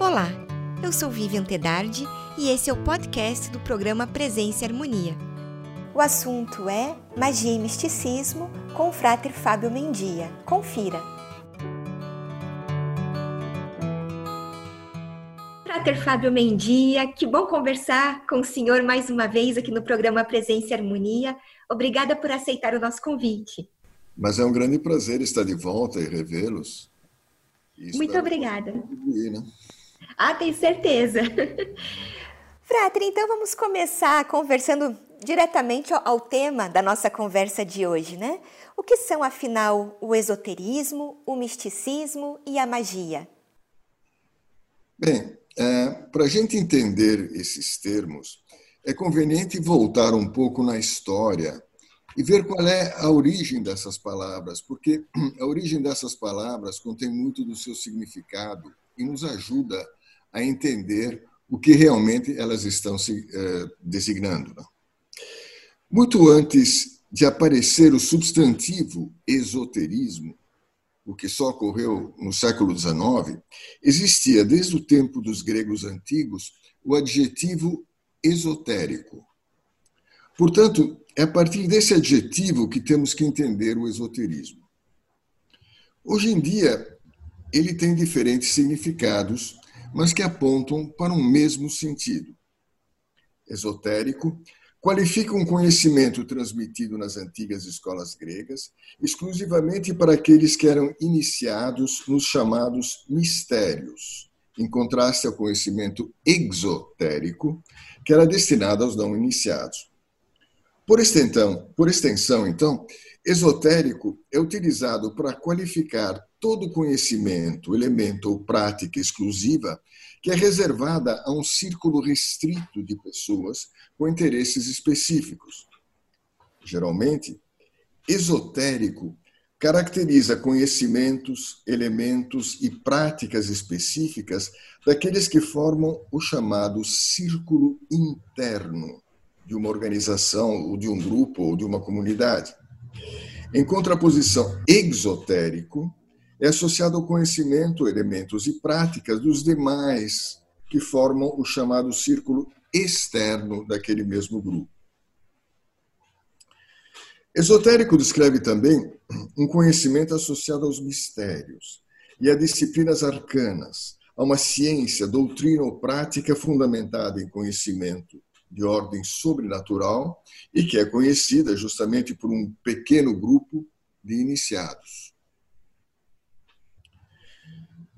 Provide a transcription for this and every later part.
Olá, eu sou Vivian Tedardi e esse é o podcast do programa Presença e Harmonia. O assunto é Magia e Misticismo com o Frater Fábio Mendia. Confira! Frater Fábio Mendia, que bom conversar com o senhor mais uma vez aqui no programa Presença e Harmonia. Obrigada por aceitar o nosso convite. Mas é um grande prazer estar de volta e revê-los. Muito obrigada. Né? Ah, tenho certeza. Frater, então vamos começar conversando diretamente ao tema da nossa conversa de hoje, né? O que são, afinal, o esoterismo, o misticismo e a magia? Bem, é, para a gente entender esses termos, é conveniente voltar um pouco na história e ver qual é a origem dessas palavras, porque a origem dessas palavras contém muito do seu significado e nos ajuda a entender o que realmente elas estão se eh, designando. Muito antes de aparecer o substantivo esoterismo, o que só ocorreu no século XIX, existia desde o tempo dos gregos antigos o adjetivo esotérico. Portanto, é a partir desse adjetivo que temos que entender o esoterismo. Hoje em dia, ele tem diferentes significados mas que apontam para um mesmo sentido. Esotérico qualifica um conhecimento transmitido nas antigas escolas gregas exclusivamente para aqueles que eram iniciados nos chamados mistérios, em contraste ao conhecimento exotérico, que era destinado aos não iniciados. Por extensão, por extensão então, esotérico é utilizado para qualificar todo conhecimento, elemento ou prática exclusiva que é reservada a um círculo restrito de pessoas com interesses específicos. Geralmente, esotérico caracteriza conhecimentos, elementos e práticas específicas daqueles que formam o chamado círculo interno de uma organização, ou de um grupo, ou de uma comunidade. Em contraposição, exotérico é associado ao conhecimento, elementos e práticas dos demais que formam o chamado círculo externo daquele mesmo grupo. Esotérico descreve também um conhecimento associado aos mistérios e a disciplinas arcanas, a uma ciência, doutrina ou prática fundamentada em conhecimento de ordem sobrenatural e que é conhecida justamente por um pequeno grupo de iniciados.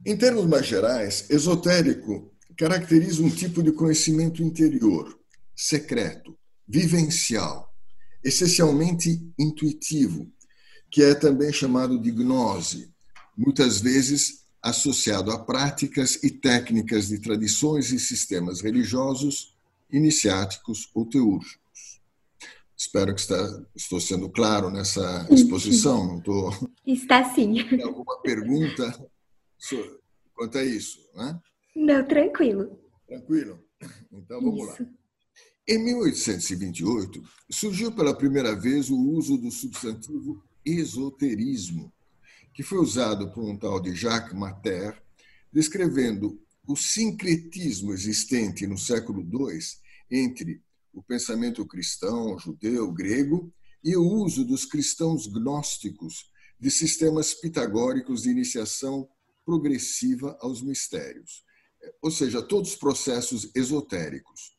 Em termos mais gerais, esotérico caracteriza um tipo de conhecimento interior, secreto, vivencial, essencialmente intuitivo, que é também chamado de gnose, muitas vezes associado a práticas e técnicas de tradições e sistemas religiosos, iniciáticos ou teúrgicos. Espero que está, estou sendo claro nessa exposição. Não estou... Está sim. Tem alguma pergunta? quanto a isso, né? Não, tranquilo. Tranquilo? Então vamos isso. lá. Em 1828, surgiu pela primeira vez o uso do substantivo esoterismo, que foi usado por um tal de Jacques Mater, descrevendo o sincretismo existente no século II entre o pensamento cristão, judeu, grego e o uso dos cristãos gnósticos de sistemas pitagóricos de iniciação progressiva aos mistérios, ou seja, todos os processos esotéricos.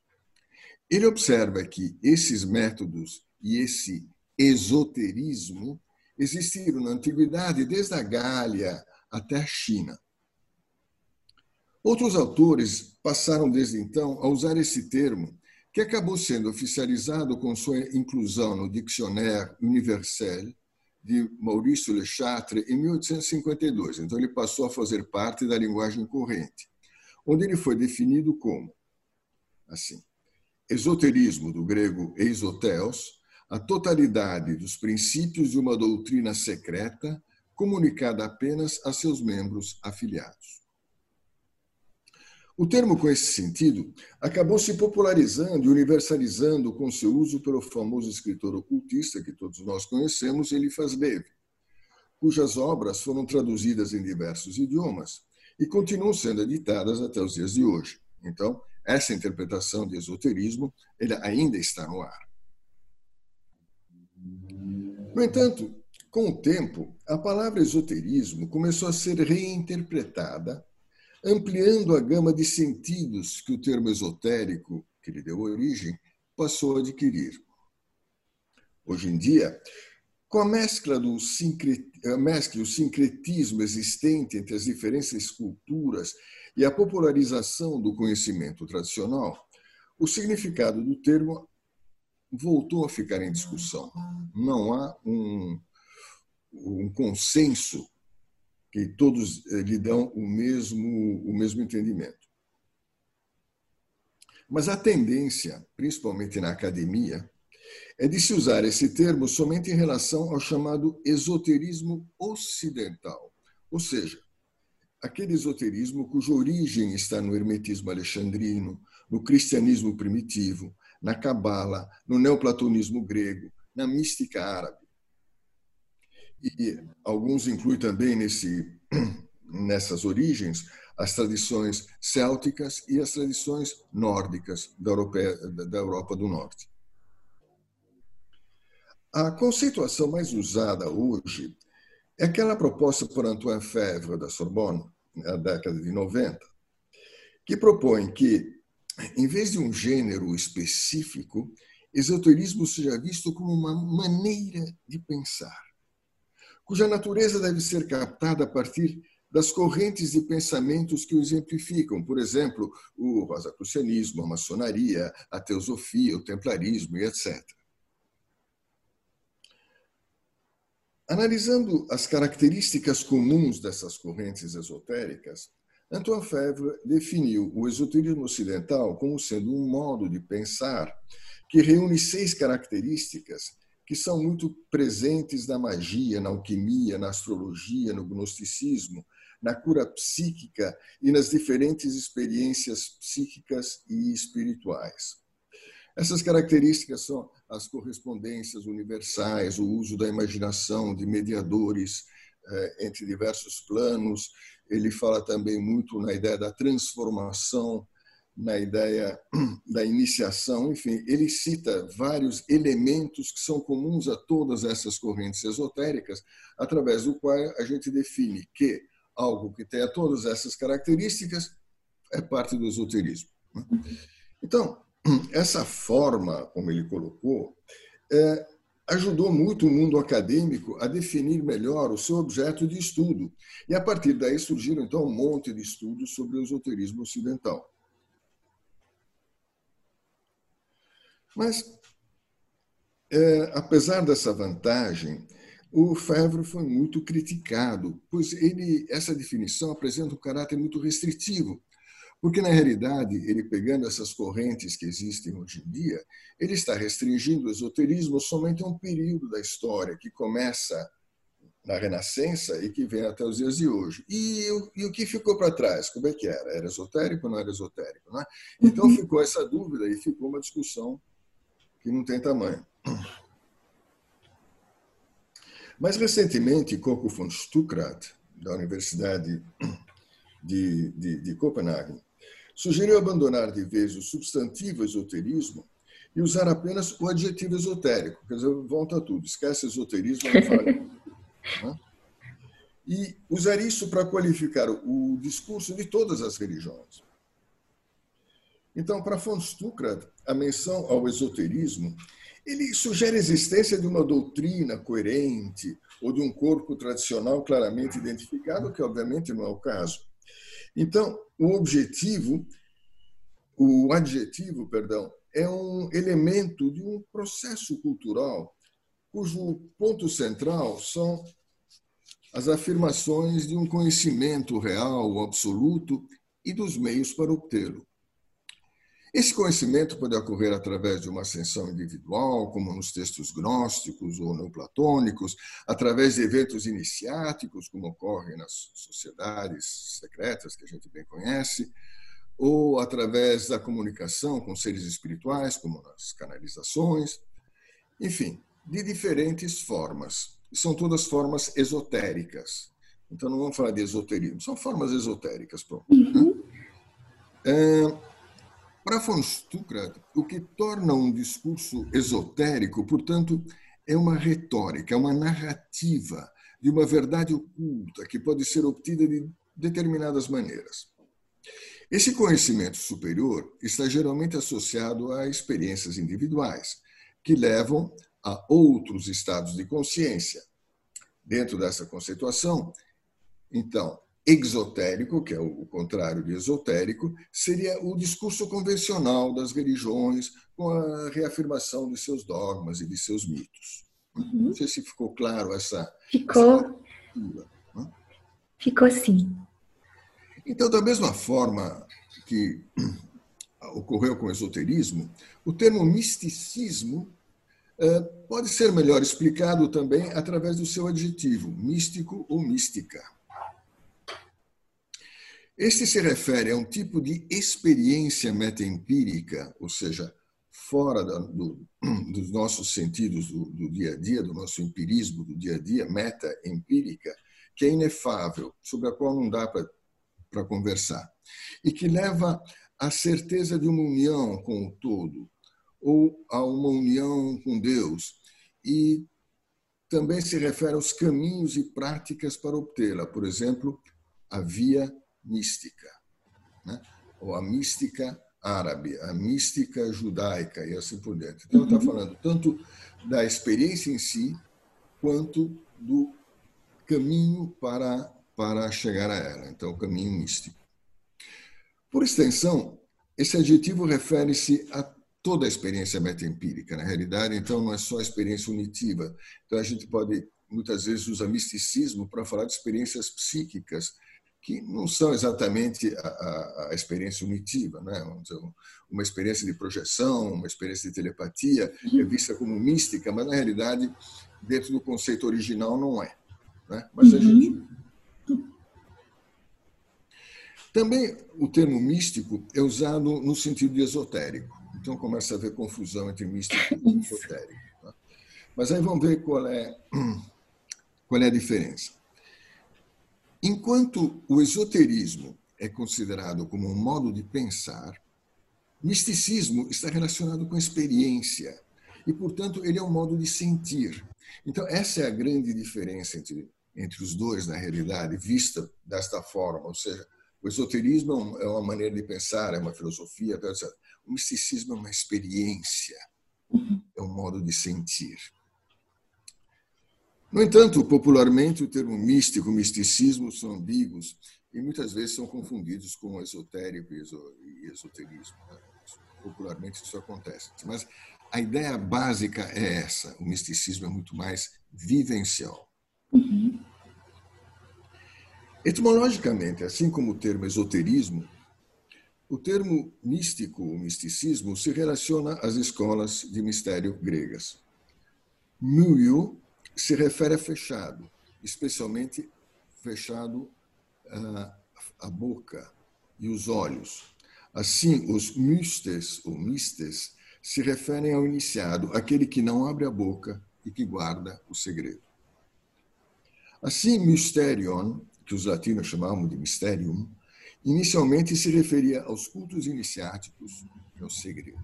Ele observa que esses métodos e esse esoterismo existiram na antiguidade desde a Gália até a China. Outros autores passaram desde então a usar esse termo, que acabou sendo oficializado com sua inclusão no Dictionnaire Universel de Maurício Le Chatre em 1852. Então, ele passou a fazer parte da linguagem corrente, onde ele foi definido como assim: esoterismo, do grego eisoteos, a totalidade dos princípios de uma doutrina secreta comunicada apenas a seus membros afiliados. O termo, com esse sentido, acabou se popularizando e universalizando com seu uso pelo famoso escritor ocultista que todos nós conhecemos, Eliphas Levi, cujas obras foram traduzidas em diversos idiomas e continuam sendo editadas até os dias de hoje. Então, essa interpretação de esoterismo ainda está no ar. No entanto, com o tempo, a palavra esoterismo começou a ser reinterpretada, ampliando a gama de sentidos que o termo esotérico, que lhe deu origem, passou a adquirir. Hoje em dia, com a mescla do mescla do sincretismo existente entre as diferentes culturas e a popularização do conhecimento tradicional, o significado do termo voltou a ficar em discussão. Não há um, um consenso que todos eh, lhe dão o mesmo, o mesmo entendimento. Mas a tendência, principalmente na academia, é de se usar esse termo somente em relação ao chamado esoterismo ocidental, ou seja, aquele esoterismo cuja origem está no hermetismo alexandrino, no cristianismo primitivo, na cabala, no neoplatonismo grego, na mística árabe. E alguns incluem também nesse, nessas origens as tradições célticas e as tradições nórdicas da, da Europa do Norte. A conceituação mais usada hoje é aquela proposta por Antoine Fèvre da Sorbonne, na década de 90, que propõe que, em vez de um gênero específico, esoterismo seja visto como uma maneira de pensar, cuja natureza deve ser captada a partir das correntes de pensamentos que o exemplificam, por exemplo, o rosacrucianismo, a maçonaria, a teosofia, o templarismo e etc. Analisando as características comuns dessas correntes esotéricas, Antoine Fèvre definiu o esoterismo ocidental como sendo um modo de pensar que reúne seis características que são muito presentes na magia, na alquimia, na astrologia, no gnosticismo, na cura psíquica e nas diferentes experiências psíquicas e espirituais. Essas características são as correspondências universais, o uso da imaginação, de mediadores eh, entre diversos planos. Ele fala também muito na ideia da transformação, na ideia da iniciação, enfim, ele cita vários elementos que são comuns a todas essas correntes esotéricas, através do qual a gente define que algo que tenha todas essas características é parte do esoterismo. Né? Então, essa forma, como ele colocou, é, ajudou muito o mundo acadêmico a definir melhor o seu objeto de estudo. E a partir daí surgiram, então, um monte de estudos sobre o esoterismo ocidental. Mas, é, apesar dessa vantagem, o Fevre foi muito criticado, pois ele, essa definição apresenta um caráter muito restritivo, porque, na realidade, ele pegando essas correntes que existem hoje em dia, ele está restringindo o esoterismo somente a um período da história que começa na Renascença e que vem até os dias de hoje. E, e o que ficou para trás? Como é que era? Era esotérico ou não era esotérico? Não é? Então uhum. ficou essa dúvida e ficou uma discussão que não tem tamanho. Mais recentemente, Coco von Stuckrad, da Universidade de, de, de Copenhague, sugeriu abandonar de vez o substantivo esoterismo e usar apenas o adjetivo esotérico. Quer dizer, volta tudo, esquece esoterismo, não fala. E usar isso para qualificar o discurso de todas as religiões. Então, para von Stuckrad, a menção ao esoterismo, ele sugere a existência de uma doutrina coerente ou de um corpo tradicional claramente identificado, que obviamente não é o caso. Então, o objetivo, o adjetivo, perdão, é um elemento de um processo cultural cujo ponto central são as afirmações de um conhecimento real, absoluto e dos meios para obtê-lo. Esse conhecimento pode ocorrer através de uma ascensão individual, como nos textos gnósticos ou neoplatônicos, através de eventos iniciáticos, como ocorre nas sociedades secretas que a gente bem conhece, ou através da comunicação com seres espirituais, como nas canalizações, enfim, de diferentes formas. São todas formas esotéricas. Então não vamos falar de esoterismo, são formas esotéricas. Pronto, né? uhum. né? é, para von Stuckrad, o que torna um discurso esotérico, portanto, é uma retórica, é uma narrativa de uma verdade oculta que pode ser obtida de determinadas maneiras. Esse conhecimento superior está geralmente associado a experiências individuais, que levam a outros estados de consciência. Dentro dessa conceituação, então, exotérico, que é o contrário de esotérico, seria o discurso convencional das religiões com a reafirmação de seus dogmas e de seus mitos. Uhum. Não sei se ficou claro essa. Ficou. Essa né? Ficou sim. Então, da mesma forma que ocorreu com o esoterismo, o termo misticismo eh, pode ser melhor explicado também através do seu adjetivo, místico ou mística. Este se refere a um tipo de experiência metaempírica, ou seja, fora do, dos nossos sentidos do, do, dia a dia, do nosso empirismo do dia a dia, meta-empírica, que é inefável, sobre a qual não dá para conversar, e que leva à certeza de uma união com o todo, ou a uma união com Deus, e também se refere aos caminhos e práticas para obtê-la, por exemplo, a via mística, né? ou a mística árabe, a mística judaica e assim por diante. Então, está falando tanto da experiência em si, quanto do caminho para, para chegar a ela. Então, o caminho místico. Por extensão, esse adjetivo refere-se a toda a experiência metaempírica. Na realidade, então, não é só a experiência unitiva. Então, a gente pode, muitas vezes, usar misticismo para falar de experiências psíquicas, que não são exatamente a, a, a experiência unitiva, né? uma experiência de projeção, uma experiência de telepatia é vista como mística, mas na realidade dentro do conceito original não é. Né? Mas a gente uhum. também o termo místico é usado no sentido de esotérico. Então começa a haver confusão entre místico e esotérico. Tá? Mas aí vamos ver qual é qual é a diferença. Enquanto o esoterismo é considerado como um modo de pensar, misticismo está relacionado com experiência e, portanto, ele é um modo de sentir. Então, essa é a grande diferença entre, entre os dois, na realidade, vista desta forma. Ou seja, o esoterismo é uma maneira de pensar, é uma filosofia, etc. O misticismo é uma experiência, é um modo de sentir. No entanto, popularmente, o termo místico, misticismo são ambíguos e muitas vezes são confundidos com esotérico e esoterismo. Né? Popularmente isso acontece. Mas a ideia básica é essa: o misticismo é muito mais vivencial. Uhum. Etimologicamente, assim como o termo esoterismo, o termo místico ou misticismo se relaciona às escolas de mistério gregas. Muio se refere a fechado, especialmente fechado uh, a boca e os olhos. Assim, os mystes ou mistes se referem ao iniciado, aquele que não abre a boca e que guarda o segredo. Assim, mysterion, que os latinos chamavam de mysterium, inicialmente se referia aos cultos iniciáticos e ao segredo.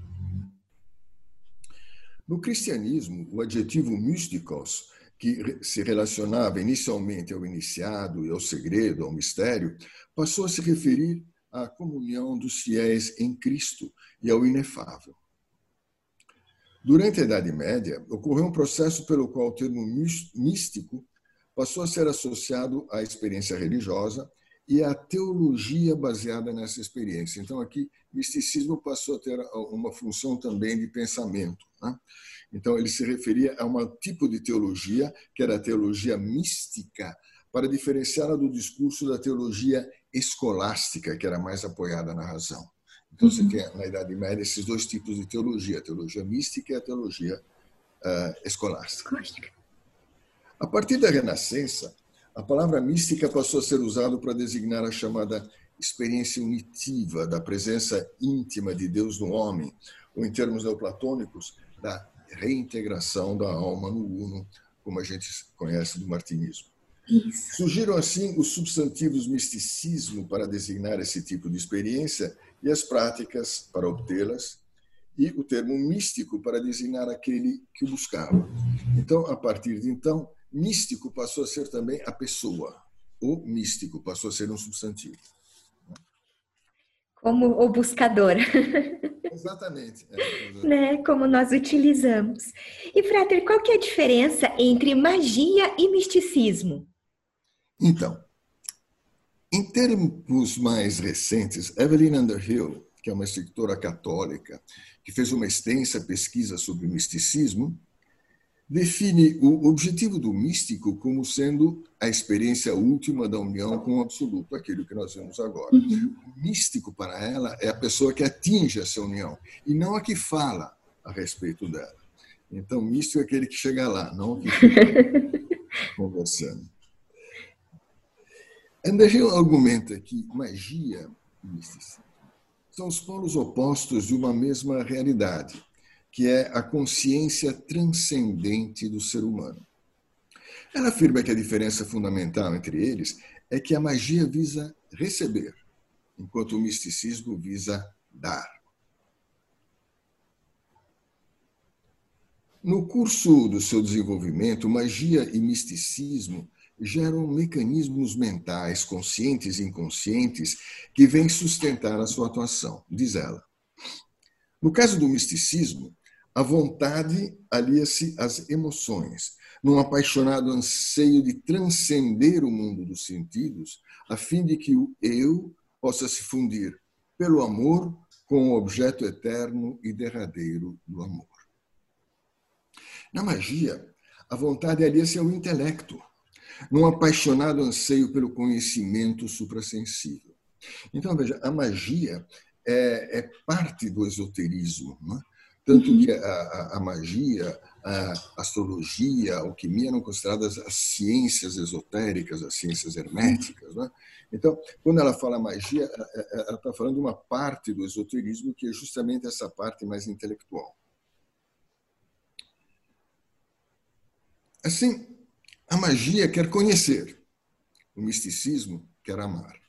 No cristianismo, o adjetivo mystikos que se relacionava inicialmente ao iniciado e ao segredo, ao mistério, passou a se referir à comunhão dos fiéis em Cristo e ao inefável. Durante a Idade Média, ocorreu um processo pelo qual o termo místico passou a ser associado à experiência religiosa e à teologia baseada nessa experiência. Então, aqui, misticismo passou a ter uma função também de pensamento. Né? Então, ele se referia a um tipo de teologia, que era a teologia mística, para diferenciá-la do discurso da teologia escolástica, que era mais apoiada na razão. Então, uhum. você tem, na Idade Média, esses dois tipos de teologia, a teologia mística e a teologia uh, escolástica. A partir da Renascença, a palavra mística passou a ser usada para designar a chamada experiência unitiva da presença íntima de Deus no homem, ou, em termos neoplatônicos, da reintegração da alma no uno, como a gente conhece do martinismo. Isso. Surgiram assim os substantivos misticismo para designar esse tipo de experiência e as práticas para obtê-las, e o termo místico para designar aquele que o buscava. Então, a partir de então, místico passou a ser também a pessoa. O místico passou a ser um substantivo. Como o buscador. Exatamente. É, né? Como nós utilizamos. E, Frater, qual que é a diferença entre magia e misticismo? Então, em termos mais recentes, Evelyn Underhill, que é uma escritora católica, que fez uma extensa pesquisa sobre misticismo, define o objetivo do místico como sendo a experiência última da união com o absoluto, aquilo que nós vemos agora. Uhum. O místico, para ela, é a pessoa que atinge essa união e não a que fala a respeito dela. Então, místico é aquele que chega lá, não o que fica conversando. Underhill argumenta que magia e misticismo são os polos opostos de uma mesma realidade que é a consciência transcendente do ser humano. Ela afirma que a diferença fundamental entre eles é que a magia visa receber, enquanto o misticismo visa dar. No curso do seu desenvolvimento, magia e misticismo geram mecanismos mentais, conscientes e inconscientes, que vêm sustentar a sua atuação, diz ela. No caso do misticismo, a vontade alia-se às emoções, num apaixonado anseio de transcender o mundo dos sentidos, a fim de que o eu possa se fundir pelo amor com o objeto eterno e derradeiro do amor. Na magia, a vontade alia-se ao intelecto, num apaixonado anseio pelo conhecimento suprassensível. Então, veja, a magia é, é parte do esoterismo. Não é? Tanto que a, a, a, magia, a astrologia, a alquimia eram consideradas as ciências esotéricas, as ciências herméticas. Né? Então, quando ela fala magia, ela está falando uma parte do esoterismo que é justamente essa parte mais intelectual. Assim, a magia quer conhecer, o misticismo quer amar.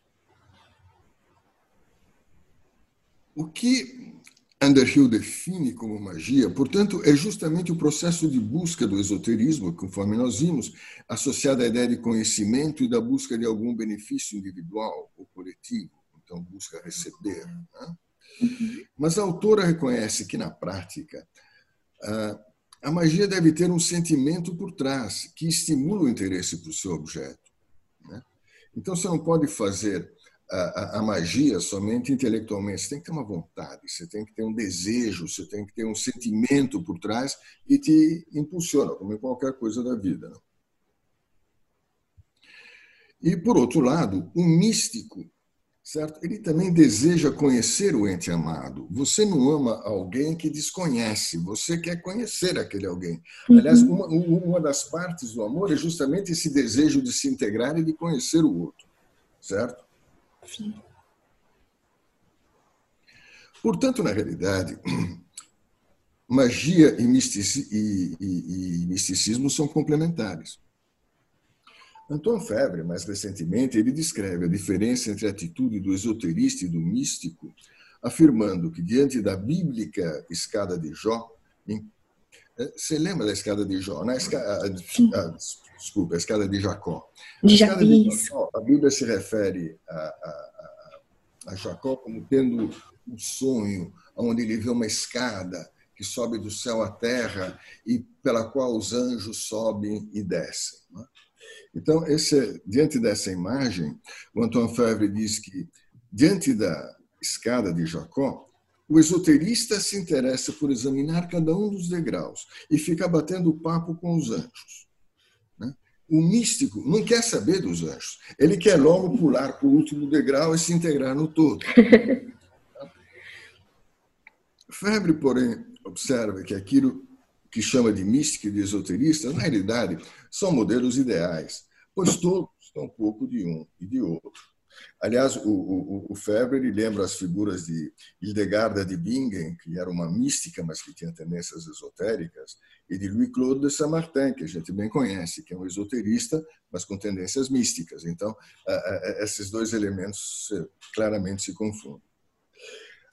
O que Underhill define como magia, portanto, é justamente o processo de busca do esoterismo, conforme nós vimos, associado à ideia de conhecimento e da busca de algum benefício individual ou coletivo. Então, busca receber. Né? Mas a autora reconhece que, na prática, a magia deve ter um sentimento por trás que estimula o interesse para o seu objeto. Né? Então, você não pode fazer a, a, magia somente intelectualmente. Você tem que ter uma vontade, você tem que ter um desejo, você tem que ter um sentimento por trás e te impulsiona, como em qualquer coisa da vida. Não? E, por outro lado, o místico, certo? ele também deseja conhecer o ente amado. Você não ama alguém que desconhece, você quer conhecer aquele alguém. Aliás, uhum. uma, uma das partes do amor é justamente esse desejo de se integrar e de conhecer o outro, certo? Portanto, na realidade, magia e, e, e, e misticismo são complementares. Antoine Febre, mais recentemente, ele descreve a diferença entre a atitude do esoterista e do místico, afirmando que, diante da bíblica escada de Jó, você lembra da escada de Jó? Na escada, a, desculpa, a escada de Jacó. De Jacó, a Bíblia se refere a, a, a, Jacó como tendo um sonho onde ele vê uma escada que sobe do céu à terra e pela qual os anjos sobem e descem. Né? Então, esse, diante dessa imagem, o Antoine Fevre diz que, diante da escada de Jacó, o esoterista se interessa por examinar cada um dos degraus e fica batendo papo com os anjos. O místico não quer saber dos anjos. Ele quer logo pular para o último degrau e se integrar no todo. Febre, porém, observa que aquilo que chama de mística e de esoterista, na realidade, são modelos ideais, pois todos estão um pouco de um e de outro. Aliás, o, o, o Febre lembra as figuras de Hildegarda de Bingen, que era uma mística, mas que tinha tendências esotéricas, e de Louis-Claude de Saint-Martin, que a gente bem conhece, que é um esoterista, mas com tendências místicas. Então, esses dois elementos claramente se confundem.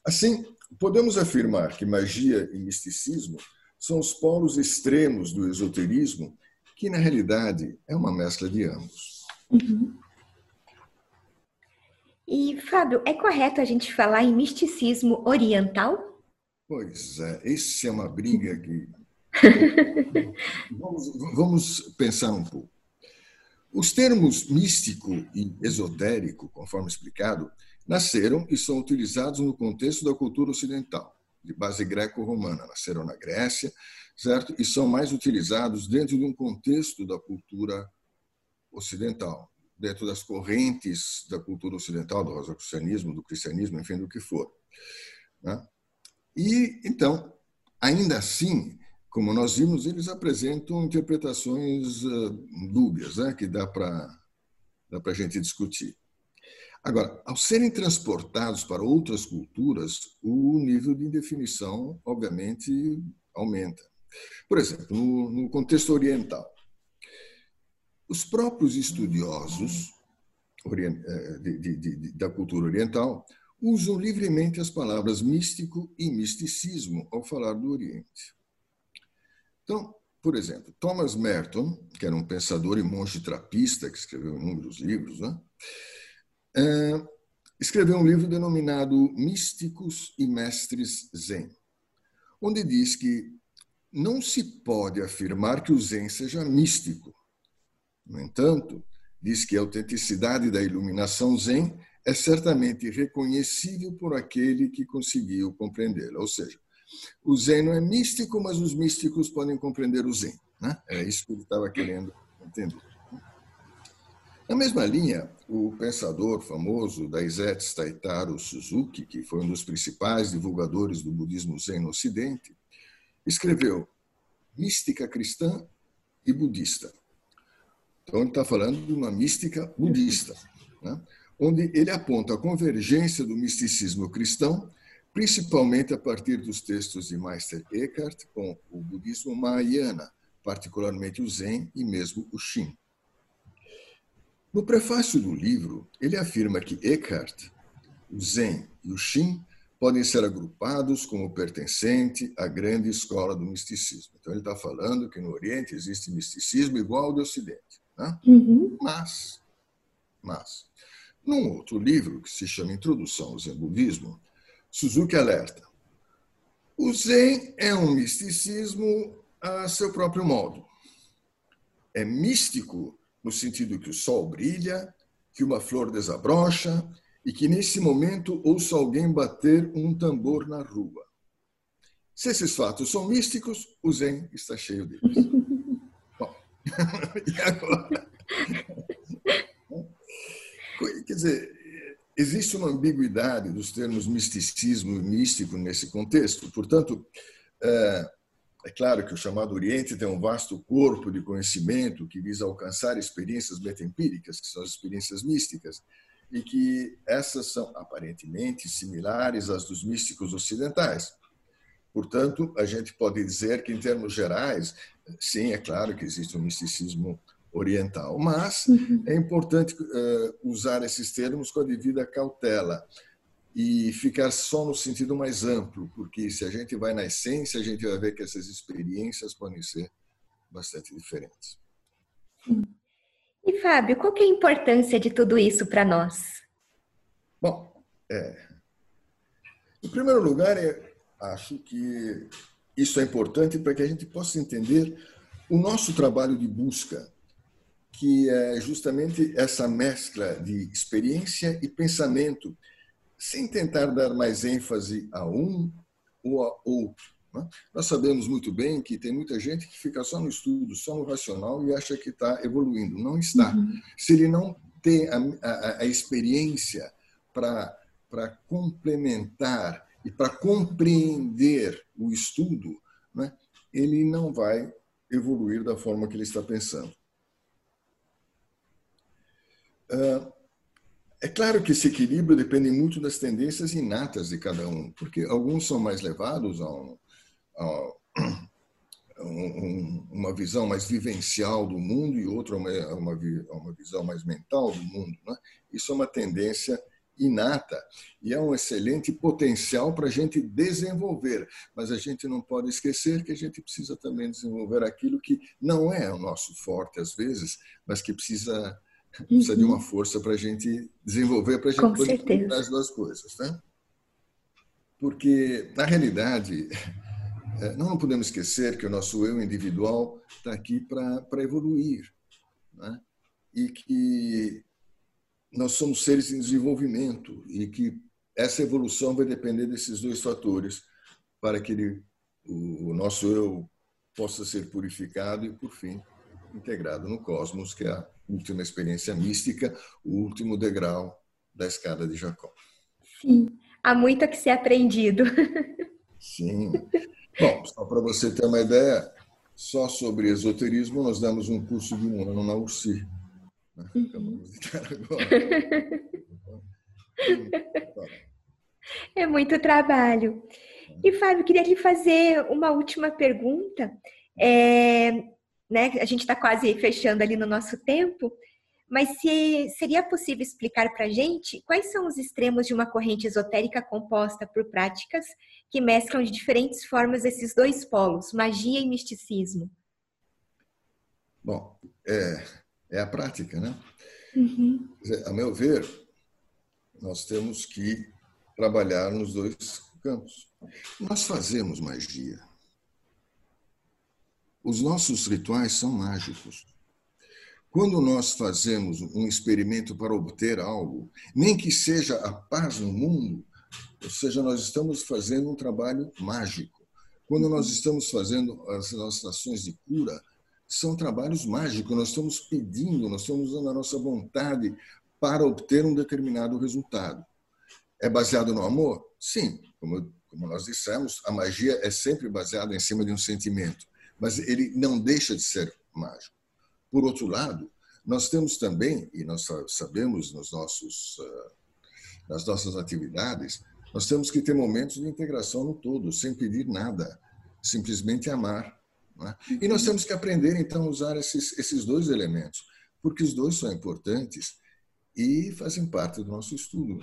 Assim, podemos afirmar que magia e misticismo são os polos extremos do esoterismo, que na realidade é uma mescla de ambos. Uhum. E, Fábio, é correto a gente falar em misticismo oriental? Pois é, essa é uma briga que. vamos, vamos pensar um pouco. Os termos místico e esotérico, conforme explicado, nasceram e são utilizados no contexto da cultura ocidental, de base greco-romana. Nasceram na Grécia, certo? E são mais utilizados dentro de um contexto da cultura ocidental, dentro das correntes da cultura ocidental, do rosacrucianismo, do cristianismo, enfim, do que for. Né? E, então, ainda assim, como nós vimos, eles apresentam interpretações uh, dúbias, né? que dá para dá a gente discutir. Agora, ao serem transportados para outras culturas, o nível de indefinição, obviamente, aumenta. Por exemplo, no, no contexto oriental, os próprios estudiosos eh, da cultura oriental usam livremente as palavras místico e misticismo ao falar do Oriente. Então, por exemplo, Thomas Merton, que era um pensador e monge trapista, que escreveu inúmeros livros, né? é, escreveu um livro denominado Místicos e Mestres Zen, onde diz que não se pode afirmar que o Zen seja místico, no entanto, diz que a autenticidade da iluminação Zen é certamente reconhecível por aquele que conseguiu compreendê-la. Ou seja, o Zen não é místico, mas os místicos podem compreender o Zen. Né? É isso que ele estava querendo entender. Na mesma linha, o pensador famoso Daisetsu Taitaro Suzuki, que foi um dos principais divulgadores do budismo Zen no Ocidente, escreveu Mística Cristã e Budista, então, ele está falando de uma mística budista, né? onde ele aponta a convergência do misticismo cristão, principalmente a partir dos textos de Meister Eckhart com o budismo Mahayana, particularmente o Zen e mesmo o Shin. No prefácio do livro, ele afirma que Eckhart, o Zen e o Shin podem ser agrupados como pertencente à grande escola do misticismo. Então, ele está falando que no Oriente existe misticismo igual ao do Ocidente. Né? Uhum. Mas, mas, num outro livro que se chama Introdução ao Zen Budismo, Suzuki alerta: o Zen é um misticismo a seu próprio modo. É místico no sentido que o sol brilha, que uma flor desabrocha e que nesse momento ouço alguém bater um tambor na rua. Se esses fatos são místicos, o Zen está cheio deles. e agora? Quer dizer, existe uma ambiguidade dos termos misticismo e místico nesse contexto. Portanto, é, é claro que o chamado Oriente tem um vasto corpo de conhecimento que visa alcançar experiências metempíricas, que são as experiências místicas, e que essas são aparentemente similares às dos místicos ocidentais. Portanto, a gente pode dizer que, em termos gerais, sim, é claro que existe um misticismo oriental, mas uhum. é importante uh, usar esses termos com a devida cautela e ficar só no sentido mais amplo, porque se a gente vai na essência, a gente vai ver que essas experiências podem ser bastante diferentes. E Fábio, qual é a importância de tudo isso para nós? Bom, é, em primeiro lugar, é Acho que isso é importante para que a gente possa entender o nosso trabalho de busca, que é justamente essa mescla de experiência e pensamento, sem tentar dar mais ênfase a um ou a outro. Né? Nós sabemos muito bem que tem muita gente que fica só no estudo, só no racional e acha que está evoluindo. Não está. Uhum. Se ele não tem a, a, a experiência para complementar e para compreender o estudo, né, ele não vai evoluir da forma que ele está pensando. Uh, É claro que esse equilíbrio depende muito das tendências inatas de cada um, porque alguns são mais levados a, um, a um, uma visão mais vivencial do mundo e outro a uma, uma, uma visão mais mental do mundo. Né? Isso é uma tendência inata e é um excelente potencial para a gente desenvolver, mas a gente não pode esquecer que a gente precisa também desenvolver aquilo que não é o nosso forte às vezes, mas que precisa precisa uhum. de uma força para a gente desenvolver, para a gente poder as duas coisas, né? Porque na realidade é, nós não podemos esquecer que o nosso eu individual está aqui para evoluir, né? E que nós somos seres em desenvolvimento e que essa evolução vai depender desses dois fatores para que ele, o, o nosso eu possa ser purificado e, por fim, integrado no cosmos, que é a última experiência mística, o último degrau da escada de Jacó. Sim, há muito a que ser aprendido. Sim. Bom, só para você ter uma ideia, só sobre esoterismo nós damos um curso de um ano na URSI. Uhum. É muito trabalho. E, Fábio, queria lhe fazer uma última pergunta. É, né, a gente está quase fechando ali no nosso tempo, mas se seria possível explicar para a gente quais são os extremos de uma corrente esotérica composta por práticas que mesclam de diferentes formas esses dois polos, magia e misticismo? Bom, é, é a prática, né? Uhum. A meu ver, nós temos que trabalhar nos dois campos. Nós fazemos magia. Os nossos rituais são mágicos. Quando nós fazemos um experimento para obter algo, nem que seja a paz no mundo, ou seja, nós estamos fazendo um trabalho mágico. Quando nós estamos fazendo as nossas ações de cura, são trabalhos mágicos. Nós estamos pedindo, nós estamos usando a nossa vontade para obter um determinado resultado. É baseado no amor? Sim, como, como nós dissemos, a magia é sempre baseada em cima de um sentimento, mas ele não deixa de ser mágico. Por outro lado, nós temos também, e nós sabemos nos nossos, ah, nas nossas atividades, nós temos que ter momentos de integração no todo, sem pedir nada, simplesmente amar é? E nós temos que aprender, então, a usar esses, esses dois elementos, porque os dois são importantes e fazem parte do nosso estudo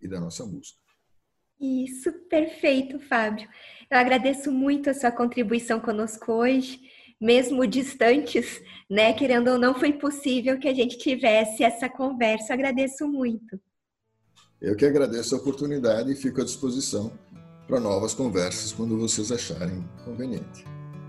e da nossa busca. Isso, perfeito, Fábio. Eu agradeço muito a sua contribuição conosco hoje, mesmo distantes, né? Querendo ou não, foi possível que a gente tivesse essa conversa. Agradeço muito. Eu que agradeço a oportunidade e fico à disposição para novas conversas quando vocês acharem conveniente.